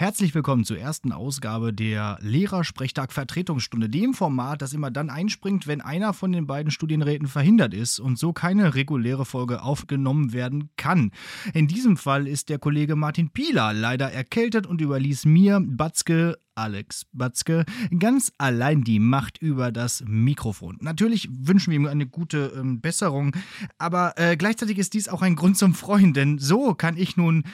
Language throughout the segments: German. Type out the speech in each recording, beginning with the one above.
Herzlich willkommen zur ersten Ausgabe der Lehrersprechtag-Vertretungsstunde, dem Format, das immer dann einspringt, wenn einer von den beiden Studienräten verhindert ist und so keine reguläre Folge aufgenommen werden kann. In diesem Fall ist der Kollege Martin Pieler leider erkältet und überließ mir, Batzke, Alex Batzke ganz allein die Macht über das Mikrofon. Natürlich wünschen wir ihm eine gute ähm, Besserung, aber äh, gleichzeitig ist dies auch ein Grund zum Freuen, denn so kann ich nun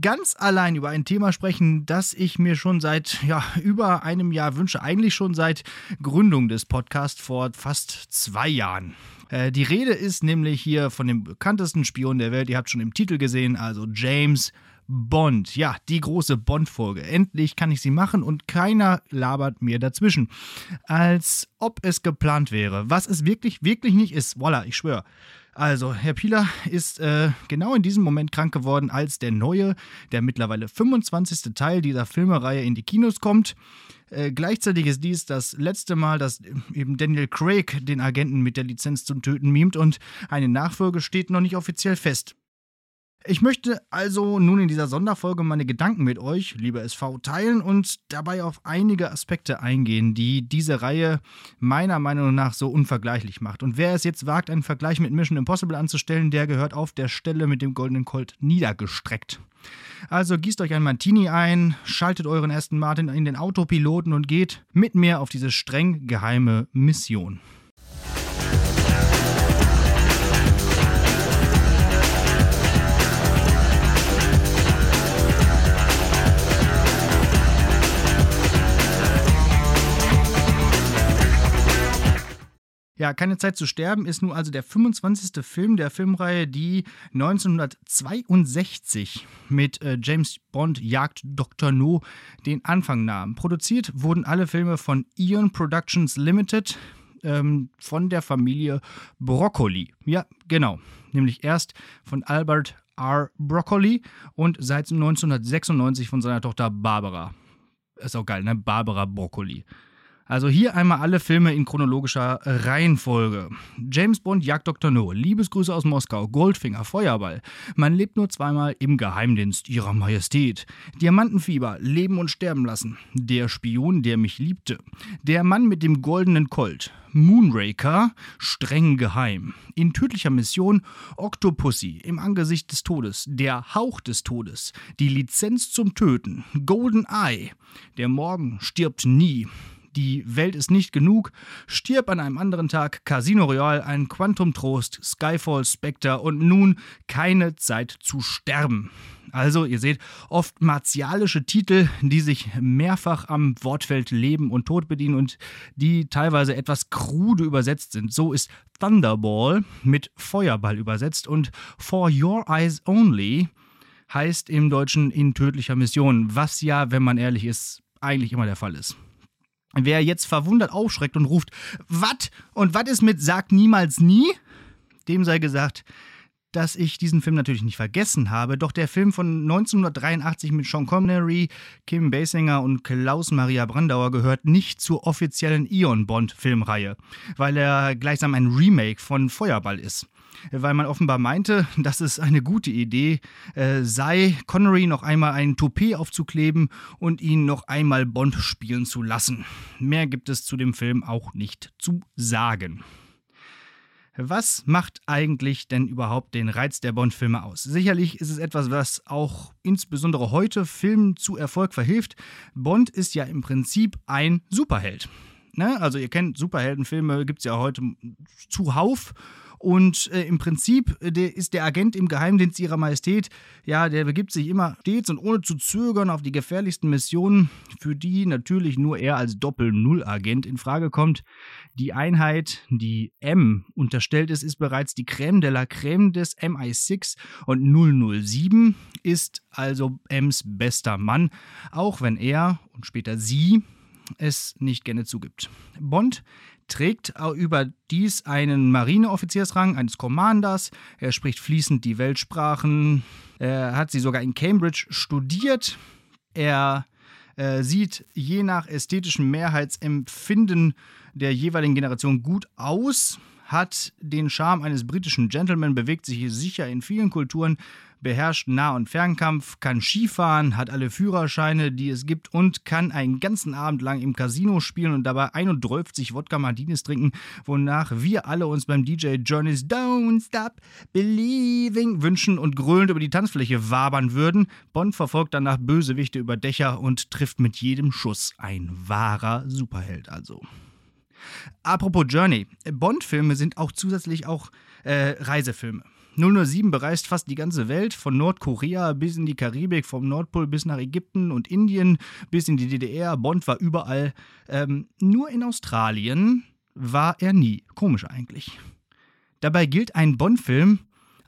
ganz allein über ein Thema sprechen, das ich mir schon seit ja, über einem Jahr wünsche, eigentlich schon seit Gründung des Podcasts vor fast zwei Jahren. Äh, die Rede ist nämlich hier von dem bekanntesten Spion der Welt, ihr habt schon im Titel gesehen, also James Bond. Ja, die große Bond-Folge. Endlich kann ich sie machen und keiner labert mir dazwischen. Als ob es geplant wäre. Was es wirklich, wirklich nicht ist. Voila, ich schwöre. Also, Herr Pieler ist äh, genau in diesem Moment krank geworden, als der neue, der mittlerweile 25. Teil dieser Filmereihe in die Kinos kommt. Äh, gleichzeitig ist dies das letzte Mal, dass eben Daniel Craig den Agenten mit der Lizenz zum Töten mimt und eine Nachfolge steht noch nicht offiziell fest. Ich möchte also nun in dieser Sonderfolge meine Gedanken mit euch, liebe SV, teilen und dabei auf einige Aspekte eingehen, die diese Reihe meiner Meinung nach so unvergleichlich macht. Und wer es jetzt wagt, einen Vergleich mit Mission Impossible anzustellen, der gehört auf der Stelle mit dem Goldenen Colt niedergestreckt. Also gießt euch ein Martini ein, schaltet euren Aston Martin in den Autopiloten und geht mit mir auf diese streng geheime Mission. Ja, keine Zeit zu sterben ist nun also der 25. Film der Filmreihe, die 1962 mit äh, James Bond Jagd Dr. No den Anfang nahm. Produziert wurden alle Filme von Eon Productions Limited ähm, von der Familie Broccoli. Ja, genau. Nämlich erst von Albert R. Broccoli und seit 1996 von seiner Tochter Barbara. Ist auch geil, ne? Barbara Broccoli. Also hier einmal alle Filme in chronologischer Reihenfolge. James Bond jagt Dr. No, Liebesgrüße aus Moskau, Goldfinger, Feuerball. Man lebt nur zweimal im Geheimdienst ihrer Majestät. Diamantenfieber, Leben und Sterben lassen. Der Spion, der mich liebte. Der Mann mit dem goldenen Colt. Moonraker, streng geheim. In tödlicher Mission Octopussy, im Angesicht des Todes. Der Hauch des Todes. Die Lizenz zum Töten. Golden Eye. Der Morgen stirbt nie die Welt ist nicht genug, stirb an einem anderen Tag, Casino Royale, ein Quantum Trost, Skyfall, Spectre und nun keine Zeit zu sterben. Also, ihr seht, oft martialische Titel, die sich mehrfach am Wortfeld Leben und Tod bedienen und die teilweise etwas krude übersetzt sind. So ist Thunderball mit Feuerball übersetzt und For Your Eyes Only heißt im Deutschen in tödlicher Mission, was ja, wenn man ehrlich ist, eigentlich immer der Fall ist. Wer jetzt verwundert aufschreckt und ruft, was? Und was ist mit Sag niemals nie? Dem sei gesagt, dass ich diesen Film natürlich nicht vergessen habe, doch der Film von 1983 mit Sean Connery, Kim Basinger und Klaus Maria Brandauer gehört nicht zur offiziellen Eon Bond Filmreihe, weil er gleichsam ein Remake von Feuerball ist weil man offenbar meinte, dass es eine gute Idee äh, sei, Connery noch einmal ein Toupet aufzukleben und ihn noch einmal Bond spielen zu lassen. Mehr gibt es zu dem Film auch nicht zu sagen. Was macht eigentlich denn überhaupt den Reiz der Bond-Filme aus? Sicherlich ist es etwas, was auch insbesondere heute Filmen zu Erfolg verhilft. Bond ist ja im Prinzip ein Superheld. Ne? Also ihr kennt Superheldenfilme, gibt es ja heute zuhauf. Und äh, im Prinzip äh, der ist der Agent im Geheimdienst ihrer Majestät, ja, der begibt sich immer stets und ohne zu zögern auf die gefährlichsten Missionen, für die natürlich nur er als Doppel-Null-Agent in Frage kommt. Die Einheit, die M unterstellt ist, ist bereits die Crème de la Crème des MI6 und 007 ist also Ms bester Mann, auch wenn er und später sie es nicht gerne zugibt. Bond trägt überdies einen Marineoffiziersrang eines Commanders. Er spricht fließend die Weltsprachen. Er hat sie sogar in Cambridge studiert. Er äh, sieht je nach ästhetischem Mehrheitsempfinden der jeweiligen Generation gut aus, hat den Charme eines britischen Gentleman, bewegt sich sicher in vielen Kulturen, beherrscht Nah- und Fernkampf, kann Skifahren, hat alle Führerscheine, die es gibt und kann einen ganzen Abend lang im Casino spielen und dabei 31 Wodka Martinis trinken, wonach wir alle uns beim DJ Journeys Don't Stop Believing wünschen und grölend über die Tanzfläche wabern würden. Bond verfolgt danach Bösewichte über Dächer und trifft mit jedem Schuss ein wahrer Superheld also. Apropos Journey, Bond-Filme sind auch zusätzlich auch äh, Reisefilme. 007 bereist fast die ganze Welt, von Nordkorea bis in die Karibik, vom Nordpol bis nach Ägypten und Indien bis in die DDR. Bond war überall. Ähm, nur in Australien war er nie. Komisch eigentlich. Dabei gilt ein Bond-Film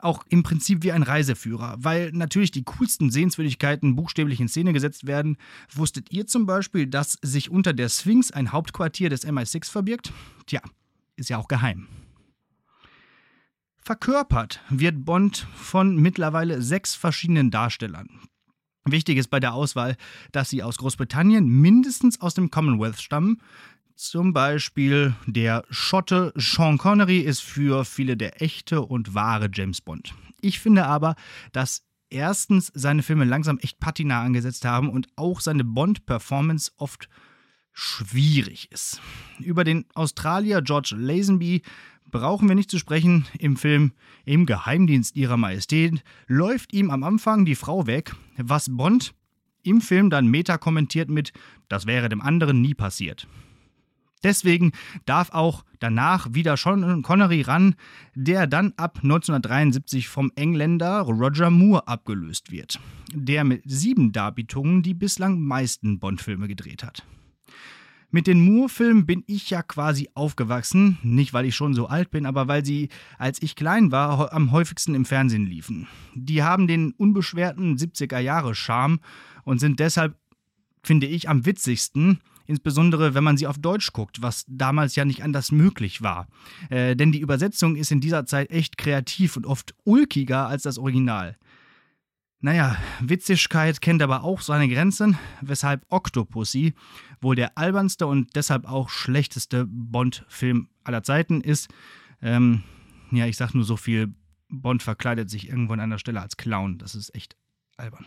auch im Prinzip wie ein Reiseführer, weil natürlich die coolsten Sehenswürdigkeiten buchstäblich in Szene gesetzt werden. Wusstet ihr zum Beispiel, dass sich unter der Sphinx ein Hauptquartier des MI6 verbirgt? Tja, ist ja auch geheim. Verkörpert wird Bond von mittlerweile sechs verschiedenen Darstellern. Wichtig ist bei der Auswahl, dass sie aus Großbritannien mindestens aus dem Commonwealth stammen. Zum Beispiel der Schotte Sean Connery ist für viele der echte und wahre James Bond. Ich finde aber, dass erstens seine Filme langsam echt Patina angesetzt haben und auch seine Bond-Performance oft schwierig ist. Über den Australier George Lazenby brauchen wir nicht zu sprechen. Im Film Im Geheimdienst ihrer Majestät läuft ihm am Anfang die Frau weg, was Bond im Film dann meta kommentiert mit, das wäre dem anderen nie passiert. Deswegen darf auch danach wieder Sean Connery ran, der dann ab 1973 vom Engländer Roger Moore abgelöst wird, der mit sieben Darbietungen die bislang meisten Bond-Filme gedreht hat. Mit den Moore-Filmen bin ich ja quasi aufgewachsen. Nicht, weil ich schon so alt bin, aber weil sie, als ich klein war, am häufigsten im Fernsehen liefen. Die haben den unbeschwerten 70er-Jahre-Charme und sind deshalb, finde ich, am witzigsten. Insbesondere, wenn man sie auf Deutsch guckt, was damals ja nicht anders möglich war. Äh, denn die Übersetzung ist in dieser Zeit echt kreativ und oft ulkiger als das Original. Naja, Witzigkeit kennt aber auch seine Grenzen, weshalb Octopussy wohl der albernste und deshalb auch schlechteste Bond-Film aller Zeiten ist. Ähm, ja, ich sag nur so viel, Bond verkleidet sich irgendwo an einer Stelle als Clown. Das ist echt albern.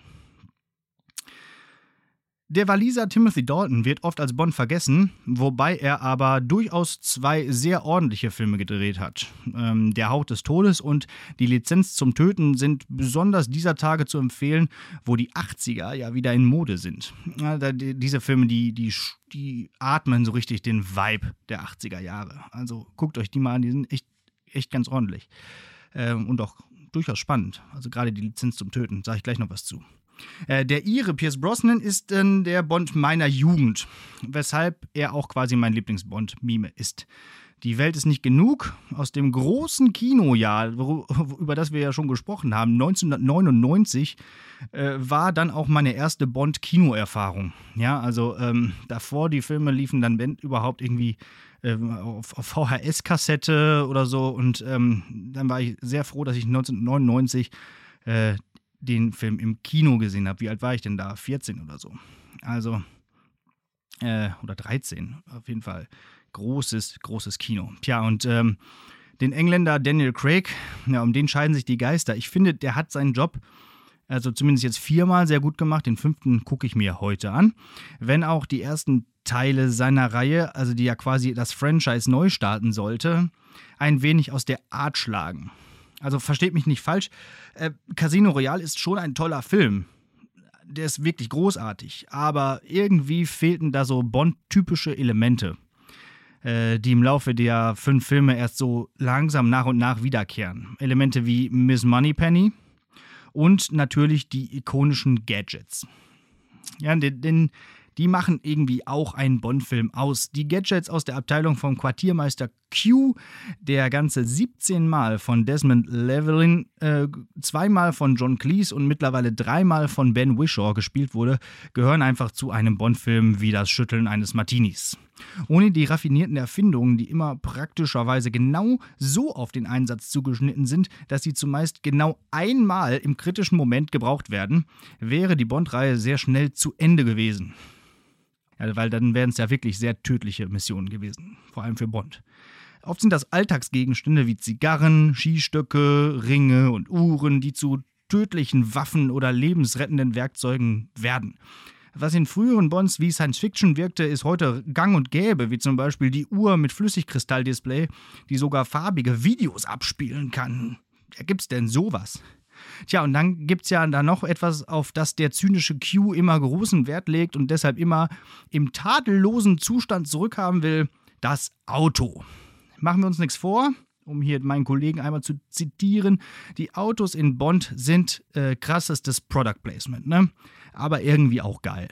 Der Waliser Timothy Dalton wird oft als Bond vergessen, wobei er aber durchaus zwei sehr ordentliche Filme gedreht hat. Ähm, der Hauch des Todes und Die Lizenz zum Töten sind besonders dieser Tage zu empfehlen, wo die 80er ja wieder in Mode sind. Ja, da, die, diese Filme, die, die, die atmen so richtig den Vibe der 80er Jahre. Also guckt euch die mal an, die sind echt, echt ganz ordentlich. Ähm, und auch durchaus spannend. Also gerade die Lizenz zum Töten, sage ich gleich noch was zu. Äh, der Ire, Pierce Brosnan, ist äh, der Bond meiner Jugend, weshalb er auch quasi mein Lieblings-Bond-Mime ist. Die Welt ist nicht genug. Aus dem großen Kinojahr, über das wir ja schon gesprochen haben, 1999, äh, war dann auch meine erste Bond-Kinoerfahrung. Ja, also ähm, davor, die Filme liefen dann, wenn überhaupt, irgendwie äh, auf, auf VHS-Kassette oder so. Und ähm, dann war ich sehr froh, dass ich 1999 äh, den Film im Kino gesehen habe. Wie alt war ich denn da? 14 oder so. Also, äh, oder 13, auf jeden Fall. Großes, großes Kino. Tja, und ähm, den Engländer Daniel Craig, ja, um den scheiden sich die Geister. Ich finde, der hat seinen Job, also zumindest jetzt viermal sehr gut gemacht. Den fünften gucke ich mir heute an. Wenn auch die ersten Teile seiner Reihe, also die ja quasi das Franchise neu starten sollte, ein wenig aus der Art schlagen. Also versteht mich nicht falsch. Äh, Casino Royale ist schon ein toller Film. Der ist wirklich großartig. Aber irgendwie fehlten da so Bond-typische Elemente, äh, die im Laufe der fünf Filme erst so langsam nach und nach wiederkehren. Elemente wie Miss Moneypenny und natürlich die ikonischen Gadgets. Ja, den, den die machen irgendwie auch einen Bond-Film aus. Die Gadgets aus der Abteilung vom Quartiermeister Q, der ganze 17 Mal von Desmond Llewellyn, äh, zweimal von John Cleese und mittlerweile dreimal von Ben Wishaw gespielt wurde, gehören einfach zu einem Bond-Film wie das Schütteln eines Martinis. Ohne die raffinierten Erfindungen, die immer praktischerweise genau so auf den Einsatz zugeschnitten sind, dass sie zumeist genau einmal im kritischen Moment gebraucht werden, wäre die Bond-Reihe sehr schnell zu Ende gewesen. Ja, weil dann wären es ja wirklich sehr tödliche Missionen gewesen, vor allem für Bond. Oft sind das Alltagsgegenstände wie Zigarren, Skistöcke, Ringe und Uhren, die zu tödlichen Waffen oder lebensrettenden Werkzeugen werden. Was in früheren Bonds wie Science Fiction wirkte, ist heute gang und gäbe, wie zum Beispiel die Uhr mit Flüssigkristalldisplay, die sogar farbige Videos abspielen kann. Ja, gibt's denn sowas? Tja, und dann gibt's ja da noch etwas, auf das der zynische Q immer großen Wert legt und deshalb immer im tadellosen Zustand zurückhaben will: das Auto. Machen wir uns nichts vor, um hier meinen Kollegen einmal zu zitieren, die Autos in Bond sind äh, krassestes Product Placement, ne? aber irgendwie auch geil.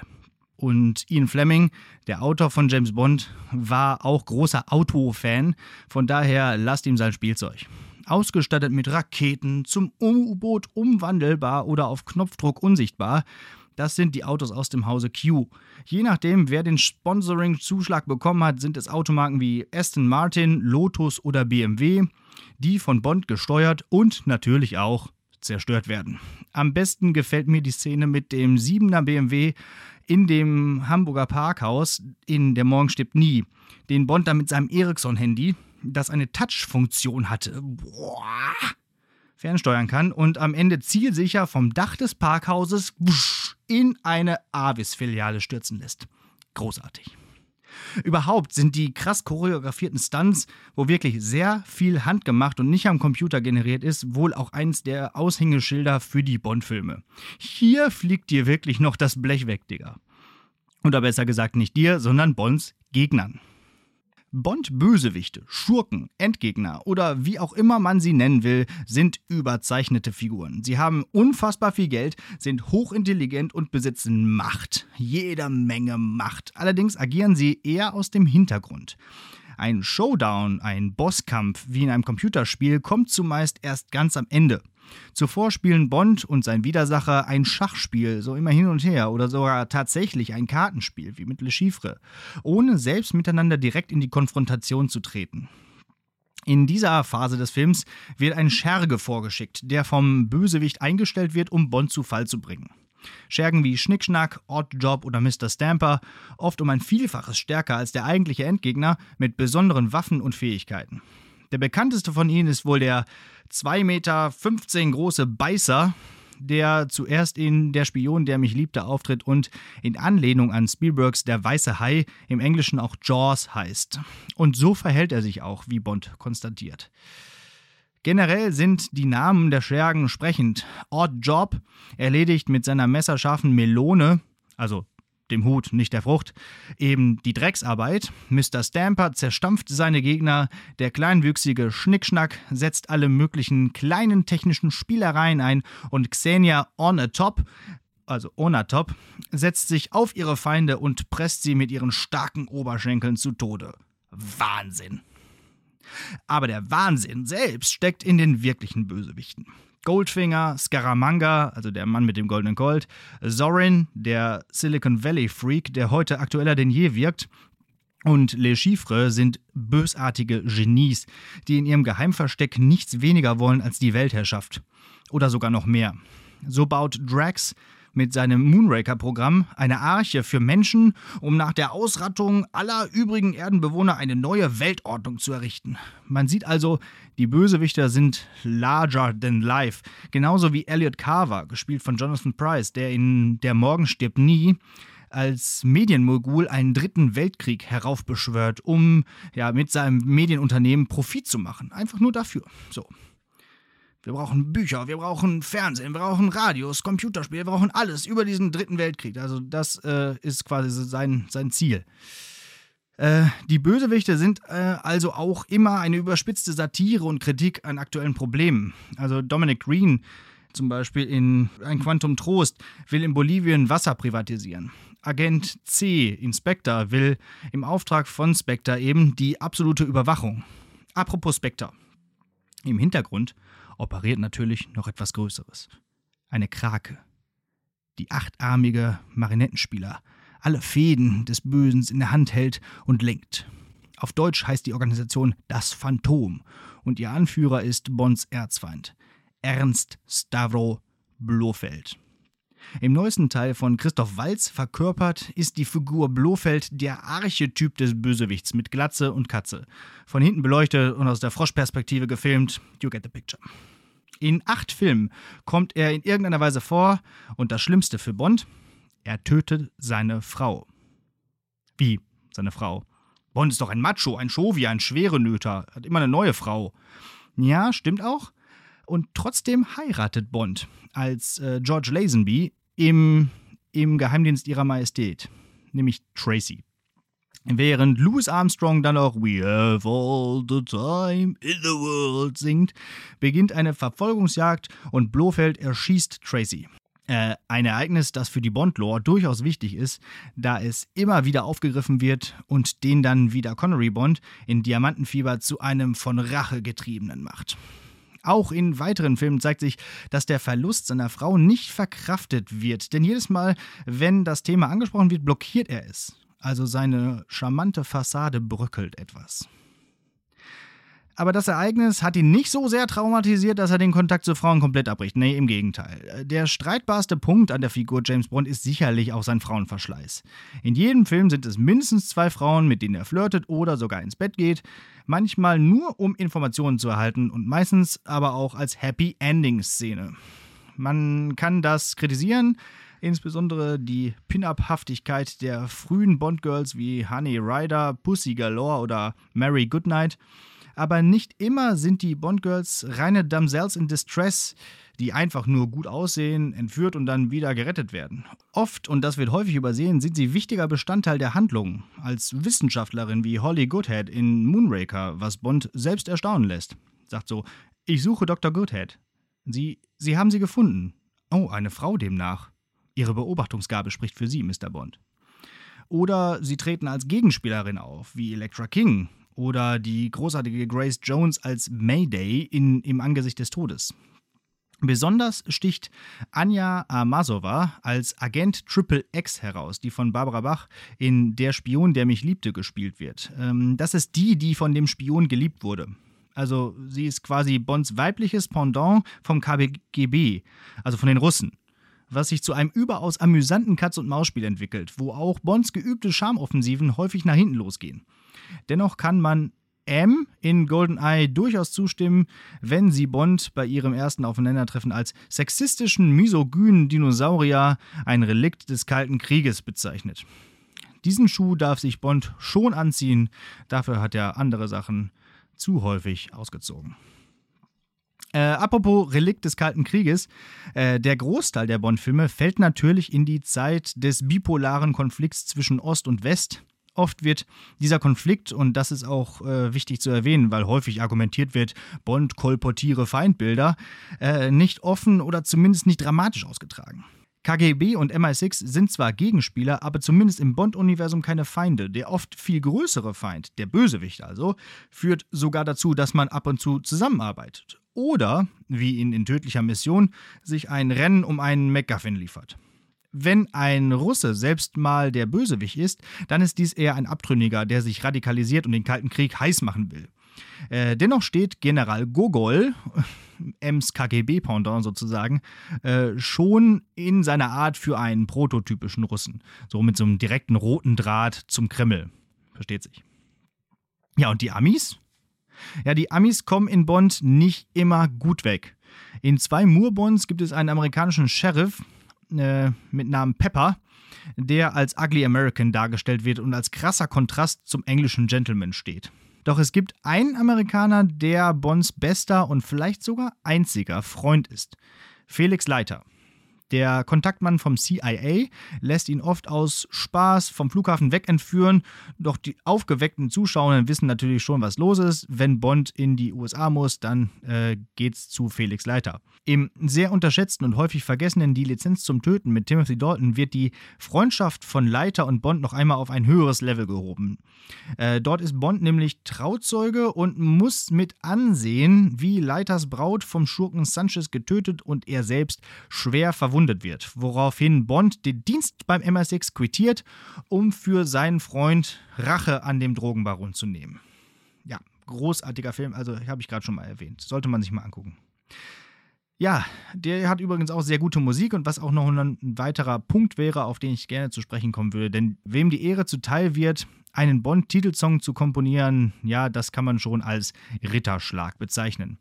Und Ian Fleming, der Autor von James Bond, war auch großer Autofan, von daher lasst ihm sein Spielzeug. Ausgestattet mit Raketen, zum U-Boot umwandelbar oder auf Knopfdruck unsichtbar, das sind die Autos aus dem Hause Q. Je nachdem, wer den Sponsoring-Zuschlag bekommen hat, sind es Automarken wie Aston Martin, Lotus oder BMW, die von Bond gesteuert und natürlich auch zerstört werden. Am besten gefällt mir die Szene mit dem 7er BMW in dem Hamburger Parkhaus in Der Morgen stirbt nie, den Bond da mit seinem Ericsson-Handy, das eine Touch-Funktion hatte. Boah fernsteuern kann und am Ende zielsicher vom Dach des Parkhauses in eine Avis-Filiale stürzen lässt. Großartig. Überhaupt sind die krass choreografierten Stunts, wo wirklich sehr viel handgemacht und nicht am Computer generiert ist, wohl auch eins der Aushängeschilder für die Bond-Filme. Hier fliegt dir wirklich noch das Blech weg, Digga. Oder besser gesagt nicht dir, sondern Bonds Gegnern. Bond-Bösewichte, Schurken, Endgegner oder wie auch immer man sie nennen will, sind überzeichnete Figuren. Sie haben unfassbar viel Geld, sind hochintelligent und besitzen Macht. Jede Menge Macht. Allerdings agieren sie eher aus dem Hintergrund. Ein Showdown, ein Bosskampf wie in einem Computerspiel kommt zumeist erst ganz am Ende. Zuvor spielen Bond und sein Widersacher ein Schachspiel, so immer hin und her, oder sogar tatsächlich ein Kartenspiel, wie mit Le Chiffre, ohne selbst miteinander direkt in die Konfrontation zu treten. In dieser Phase des Films wird ein Scherge vorgeschickt, der vom Bösewicht eingestellt wird, um Bond zu Fall zu bringen. Schergen wie Schnickschnack, Oddjob oder Mr. Stamper, oft um ein Vielfaches stärker als der eigentliche Endgegner, mit besonderen Waffen und Fähigkeiten. Der bekannteste von ihnen ist wohl der 2,15 Meter große Beißer, der zuerst in Der Spion, der mich liebte, auftritt und in Anlehnung an Spielbergs Der weiße Hai im Englischen auch Jaws heißt. Und so verhält er sich auch, wie Bond konstatiert. Generell sind die Namen der Schergen sprechend. Odd Job erledigt mit seiner messerscharfen Melone, also dem Hut, nicht der Frucht, eben die Drecksarbeit. Mr. Stamper zerstampft seine Gegner, der kleinwüchsige Schnickschnack setzt alle möglichen kleinen technischen Spielereien ein und Xenia on a top also Onatop, setzt sich auf ihre Feinde und presst sie mit ihren starken Oberschenkeln zu Tode. Wahnsinn! Aber der Wahnsinn selbst steckt in den wirklichen Bösewichten. Goldfinger, Scaramanga, also der Mann mit dem goldenen Gold, Zorin, der Silicon Valley Freak, der heute aktueller denn je wirkt, und Les Chiffres sind bösartige Genies, die in ihrem Geheimversteck nichts weniger wollen als die Weltherrschaft. Oder sogar noch mehr. So baut Drax mit seinem Moonraker-Programm eine Arche für Menschen, um nach der Ausrattung aller übrigen Erdenbewohner eine neue Weltordnung zu errichten. Man sieht also, die Bösewichter sind larger than life. Genauso wie Elliot Carver, gespielt von Jonathan Price, der in Der Morgen stirbt nie als Medienmogul einen dritten Weltkrieg heraufbeschwört, um ja mit seinem Medienunternehmen Profit zu machen. Einfach nur dafür. So. Wir brauchen Bücher, wir brauchen Fernsehen, wir brauchen Radios, Computerspiele, wir brauchen alles über diesen dritten Weltkrieg. Also das äh, ist quasi sein, sein Ziel. Äh, die Bösewichte sind äh, also auch immer eine überspitzte Satire und Kritik an aktuellen Problemen. Also Dominic Green zum Beispiel in Ein Quantum Trost will in Bolivien Wasser privatisieren. Agent C, Inspector, will im Auftrag von Spectre eben die absolute Überwachung. Apropos Spectre. Im Hintergrund operiert natürlich noch etwas Größeres. Eine Krake. Die achtarmige Marinettenspieler alle Fäden des Bösen in der Hand hält und lenkt. Auf Deutsch heißt die Organisation Das Phantom und ihr Anführer ist Bonds Erzfeind, Ernst Stavro Blofeld. Im neuesten Teil von Christoph Walz verkörpert ist die Figur Blofeld der Archetyp des Bösewichts mit Glatze und Katze. Von hinten beleuchtet und aus der Froschperspektive gefilmt. You get the picture. In acht Filmen kommt er in irgendeiner Weise vor und das Schlimmste für Bond, er tötet seine Frau. Wie seine Frau? Bond ist doch ein Macho, ein Chauvi, ein Schwerenöter, hat immer eine neue Frau. Ja, stimmt auch. Und trotzdem heiratet Bond als äh, George Lazenby im, im Geheimdienst ihrer Majestät, nämlich Tracy. Während Louis Armstrong dann auch We have all the time in the world singt, beginnt eine Verfolgungsjagd und Blofeld erschießt Tracy. Äh, ein Ereignis, das für die Bond-Lore durchaus wichtig ist, da es immer wieder aufgegriffen wird und den dann wieder Connery Bond in Diamantenfieber zu einem von Rache getriebenen macht. Auch in weiteren Filmen zeigt sich, dass der Verlust seiner Frau nicht verkraftet wird, denn jedes Mal, wenn das Thema angesprochen wird, blockiert er es. Also seine charmante Fassade bröckelt etwas. Aber das Ereignis hat ihn nicht so sehr traumatisiert, dass er den Kontakt zu Frauen komplett abbricht. Nee, im Gegenteil. Der streitbarste Punkt an der Figur James Bond ist sicherlich auch sein Frauenverschleiß. In jedem Film sind es mindestens zwei Frauen, mit denen er flirtet oder sogar ins Bett geht. Manchmal nur, um Informationen zu erhalten und meistens aber auch als Happy Ending-Szene. Man kann das kritisieren, insbesondere die Pin-Up-Haftigkeit der frühen Bond-Girls wie Honey Ryder, Pussy Galore oder Mary Goodnight aber nicht immer sind die Bond-Girls reine Damsels in Distress, die einfach nur gut aussehen, entführt und dann wieder gerettet werden. Oft, und das wird häufig übersehen, sind sie wichtiger Bestandteil der Handlung, als Wissenschaftlerin wie Holly Goodhead in Moonraker, was Bond selbst erstaunen lässt. Sagt so, ich suche Dr. Goodhead. Sie, Sie haben sie gefunden. Oh, eine Frau demnach. Ihre Beobachtungsgabe spricht für Sie, Mr. Bond. Oder sie treten als Gegenspielerin auf, wie Electra King, oder die großartige Grace Jones als Mayday in Im Angesicht des Todes. Besonders sticht Anja Amasova als Agent Triple X heraus, die von Barbara Bach in Der Spion, der mich liebte, gespielt wird. Ähm, das ist die, die von dem Spion geliebt wurde. Also sie ist quasi Bonds weibliches Pendant vom KGB, also von den Russen was sich zu einem überaus amüsanten Katz-und-Maus-Spiel entwickelt, wo auch Bonds geübte Charmoffensiven häufig nach hinten losgehen. Dennoch kann man M in GoldenEye durchaus zustimmen, wenn sie Bond bei ihrem ersten Aufeinandertreffen als sexistischen, misogynen Dinosaurier, ein Relikt des Kalten Krieges bezeichnet. Diesen Schuh darf sich Bond schon anziehen, dafür hat er andere Sachen zu häufig ausgezogen. Äh, apropos Relikt des Kalten Krieges, äh, der Großteil der Bond-Filme fällt natürlich in die Zeit des bipolaren Konflikts zwischen Ost und West Oft wird dieser Konflikt, und das ist auch äh, wichtig zu erwähnen, weil häufig argumentiert wird, Bond kolportiere Feindbilder, äh, nicht offen oder zumindest nicht dramatisch ausgetragen. KGB und MI6 sind zwar Gegenspieler, aber zumindest im Bond-Universum keine Feinde. Der oft viel größere Feind, der Bösewicht also, führt sogar dazu, dass man ab und zu zusammenarbeitet. Oder, wie in, in tödlicher Mission, sich ein Rennen um einen MacGuffin liefert. Wenn ein Russe selbst mal der Bösewicht ist, dann ist dies eher ein Abtrünniger, der sich radikalisiert und den Kalten Krieg heiß machen will. Äh, dennoch steht General Gogol, Ems KGB-Pendant sozusagen, äh, schon in seiner Art für einen prototypischen Russen. So mit so einem direkten roten Draht zum Kreml. Versteht sich. Ja, und die Amis? Ja, die Amis kommen in Bond nicht immer gut weg. In zwei Moore-Bonds gibt es einen amerikanischen Sheriff, äh, mit Namen Pepper, der als Ugly American dargestellt wird und als krasser Kontrast zum englischen Gentleman steht. Doch es gibt einen Amerikaner, der Bonds bester und vielleicht sogar einziger Freund ist. Felix Leiter. Der Kontaktmann vom CIA lässt ihn oft aus Spaß vom Flughafen wegentführen, doch die aufgeweckten Zuschauer wissen natürlich schon, was los ist. Wenn Bond in die USA muss, dann äh, geht's zu Felix Leiter. Im sehr unterschätzten und häufig vergessenen Die Lizenz zum Töten mit Timothy Dalton wird die Freundschaft von Leiter und Bond noch einmal auf ein höheres Level gehoben. Äh, dort ist Bond nämlich Trauzeuge und muss mit ansehen, wie Leiters Braut vom Schurken Sanchez getötet und er selbst schwer verwundet verwundet wird, woraufhin Bond den Dienst beim MI6 quittiert, um für seinen Freund Rache an dem Drogenbaron zu nehmen. Ja, großartiger Film, also habe ich gerade schon mal erwähnt. Sollte man sich mal angucken. Ja, der hat übrigens auch sehr gute Musik und was auch noch ein weiterer Punkt wäre, auf den ich gerne zu sprechen kommen würde. Denn wem die Ehre zuteil wird, einen Bond-Titelsong zu komponieren, ja, das kann man schon als Ritterschlag bezeichnen.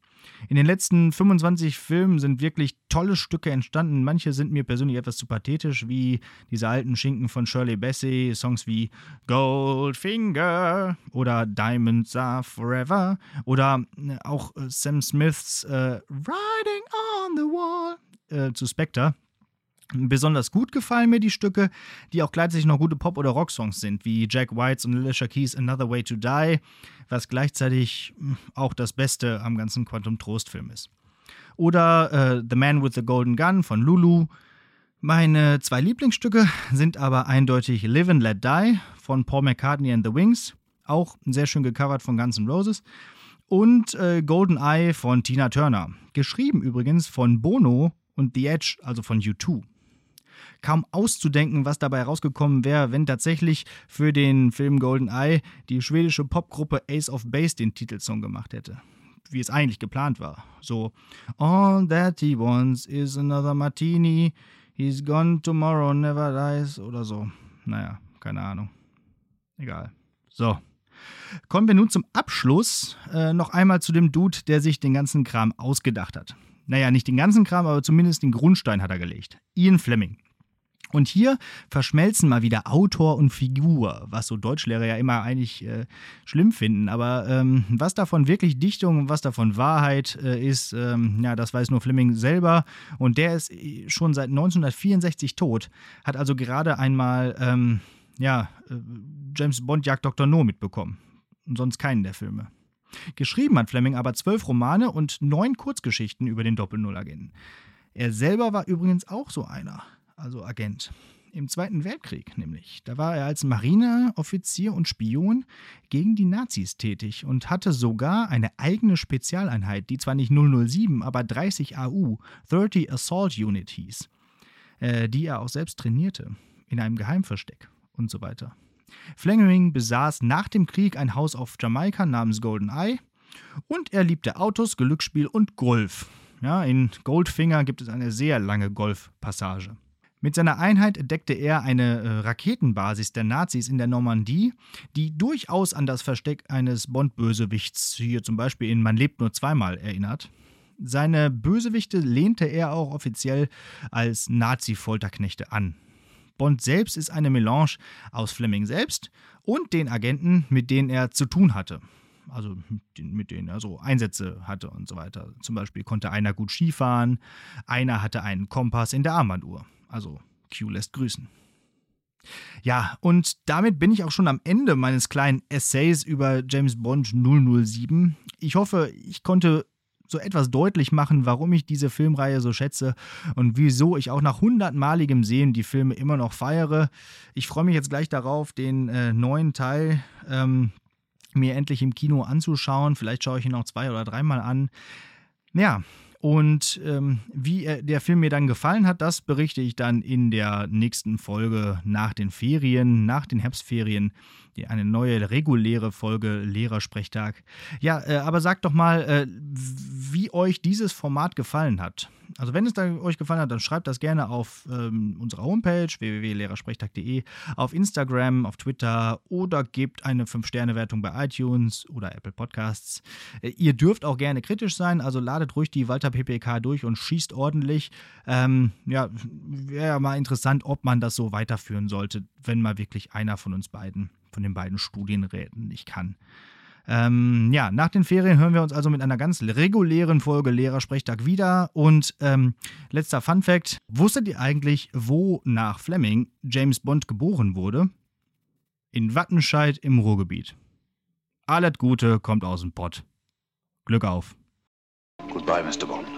In den letzten 25 Filmen sind wirklich tolle Stücke entstanden. Manche sind mir persönlich etwas zu pathetisch, wie diese alten Schinken von Shirley Bassey, Songs wie Goldfinger oder Diamonds Are Forever oder äh, auch äh, Sam Smiths äh, Riding on the Wall äh, zu Spectre. Besonders gut gefallen mir die Stücke, die auch gleichzeitig noch gute Pop- oder Rocksongs sind, wie Jack Whites und Alicia Keys Another Way to Die, was gleichzeitig hm, auch das Beste am ganzen Quantum Trost-Film ist. Oder äh, The Man with the Golden Gun von Lulu. Meine zwei Lieblingsstücke sind aber eindeutig Live and Let Die von Paul McCartney and the Wings, auch sehr schön gecovert von Guns N' Roses. Und äh, Golden Eye von Tina Turner, geschrieben übrigens von Bono und The Edge, also von U2 kaum auszudenken, was dabei rausgekommen wäre, wenn tatsächlich für den Film Golden Eye die schwedische Popgruppe Ace of Base den Titelsong gemacht hätte. Wie es eigentlich geplant war. So, All that he wants is another martini. He's gone tomorrow, never dies oder so. Naja, keine Ahnung. Egal. So. Kommen wir nun zum Abschluss äh, noch einmal zu dem Dude, der sich den ganzen Kram ausgedacht hat. Naja, nicht den ganzen Kram, aber zumindest den Grundstein hat er gelegt. Ian Fleming. Und hier verschmelzen mal wieder Autor und Figur, was so Deutschlehrer ja immer eigentlich äh, schlimm finden. Aber ähm, was davon wirklich Dichtung und was davon Wahrheit äh, ist, ähm, ja, das weiß nur Fleming selber. Und der ist äh, schon seit 1964 tot, hat also gerade einmal, ähm, ja, äh, James Bond jagt Dr. No mitbekommen. Und sonst keinen der Filme. Geschrieben hat Fleming aber zwölf Romane und neun Kurzgeschichten über den Doppel-Null-Agenten. Er selber war übrigens auch so einer also Agent. Im Zweiten Weltkrieg nämlich. Da war er als Marineoffizier und Spion gegen die Nazis tätig und hatte sogar eine eigene Spezialeinheit, die zwar nicht 007, aber 30 AU, 30 Assault Unit hieß, äh, die er auch selbst trainierte, in einem Geheimversteck und so weiter. Fleming besaß nach dem Krieg ein Haus auf Jamaika namens Golden Eye und er liebte Autos, Glücksspiel und Golf. Ja, in Goldfinger gibt es eine sehr lange Golfpassage. Mit seiner Einheit entdeckte er eine äh, Raketenbasis der Nazis in der Normandie, die durchaus an das Versteck eines Bond-Bösewichts, hier zum Beispiel in Man lebt nur zweimal, erinnert. Seine Bösewichte lehnte er auch offiziell als Nazi-Folterknechte an. Bond selbst ist eine Melange aus Fleming selbst und den Agenten, mit denen er zu tun hatte. Also mit denen er so Einsätze hatte und so weiter. Zum Beispiel konnte einer gut Skifahren, einer hatte einen Kompass in der Armbanduhr. Also Q lässt grüßen. Ja, und damit bin ich auch schon am Ende meines kleinen Essays über James Bond 007. Ich hoffe, ich konnte so etwas deutlich machen, warum ich diese Filmreihe so schätze und wieso ich auch nach hundertmaligem Sehen die Filme immer noch feiere. Ich freue mich jetzt gleich darauf, den äh, neuen Teil ähm, mir endlich im Kino anzuschauen. Vielleicht schaue ich ihn auch zwei oder dreimal an. Ja, und ähm, wie er, der Film mir dann gefallen hat, das berichte ich dann in der nächsten Folge nach den Ferien, nach den Herbstferien. Eine neue reguläre Folge Lehrersprechtag. Ja, äh, aber sagt doch mal, äh, wie euch dieses Format gefallen hat. Also wenn es euch gefallen hat, dann schreibt das gerne auf ähm, unserer Homepage www.lehrersprechtag.de, auf Instagram, auf Twitter oder gebt eine 5-Sterne-Wertung bei iTunes oder Apple Podcasts. Äh, ihr dürft auch gerne kritisch sein, also ladet ruhig die Walter PPK durch und schießt ordentlich. Ähm, ja, wäre ja mal interessant, ob man das so weiterführen sollte, wenn mal wirklich einer von uns beiden, von den beiden Studienräten nicht kann. Ähm, ja, nach den Ferien hören wir uns also mit einer ganz regulären Folge Lehrersprechtag wieder. Und ähm, letzter Fun Fact: Wusstet ihr eigentlich, wo nach Fleming James Bond geboren wurde? In Wattenscheid im Ruhrgebiet. Alles Gute kommt aus dem Pott. Glück auf. Goodbye, Mr. Bond.